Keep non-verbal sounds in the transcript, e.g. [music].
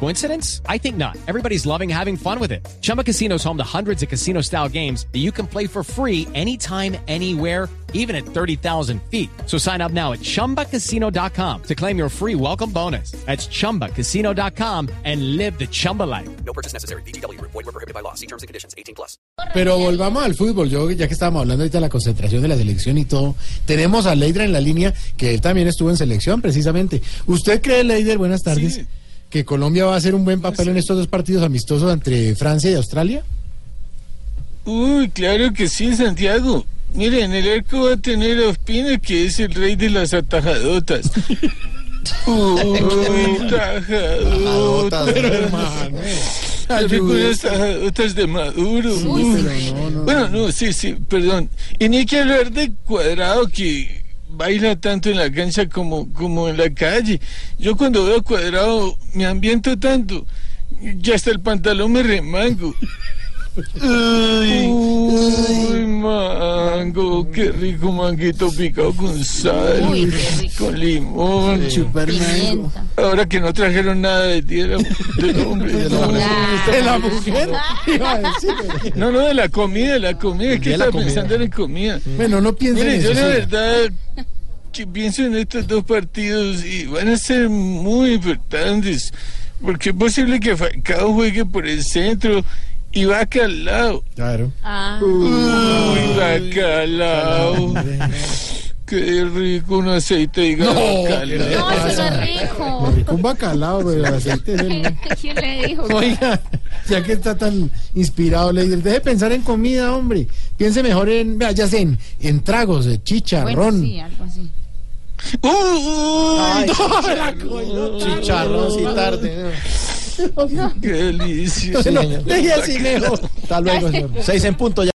Coincidence? I think not. Everybody's loving having fun with it. Chumba Casino is home to hundreds of casino style games that you can play for free anytime, anywhere, even at 30,000 feet. So sign up now at chumbacasino.com to claim your free welcome bonus. That's chumbacasino.com and live the Chumba life. No purchase necessary. BGW. Void were prohibited by law. See terms and conditions. 18 plus. Pero volvamos al fútbol. Yo, ya que estábamos hablando ahorita de la concentración de la selección y todo, tenemos a Leidra en la línea, que él también estuvo en selección, precisamente. ¿Usted cree, Leider, buenas tardes, Sí. Que Colombia va a hacer un buen papel en estos dos partidos amistosos entre Francia y Australia? Uy, claro que sí, Santiago. Mire, en el arco va a tener a Ospina, que es el rey de las atajadotas. [laughs] Uy, tajadotas. Hermano, las tajadotas de Maduro. Sí, pero no, no, Bueno, no, sí, sí, perdón. Y ni hay que hablar de Cuadrado, que baila tanto en la cancha como, como en la calle. Yo cuando veo Cuadrado me ambiento tanto que hasta el pantalón me remango. Uy, uy, mango, qué rico manguito picado con sal, Uy, con limón. Super mango. Ahora que no trajeron nada de tierra del [laughs] hombre. no, ¿De la mujer? [laughs] No, no, de la comida, de la comida, que De la estaba pensando en comida. Bueno, no piensen Mire, en yo eso. la sí. verdad que pienso en estos dos partidos y van a ser muy importantes, porque es posible que Falcao juegue por el centro y Vaca al lado. Claro. Ah, Uy, Vaca al lado. Qué rico un aceite de No, vaca al ¿qué lado. no, eso no es rico. rico un bacalao, pero el aceite es el- [laughs] ¿Quién le dijo? Oiga, ya que está tan inspirado, Leider, deje de pensar en comida, hombre. Piense mejor en, vea, ya sé, en, en tragos, de chicha, Bueno, ron. sí, algo así. Uy, Chicharrón, sí, tarde. Qué delicia. Bueno. Hasta luego, señor. Seis en punto ya.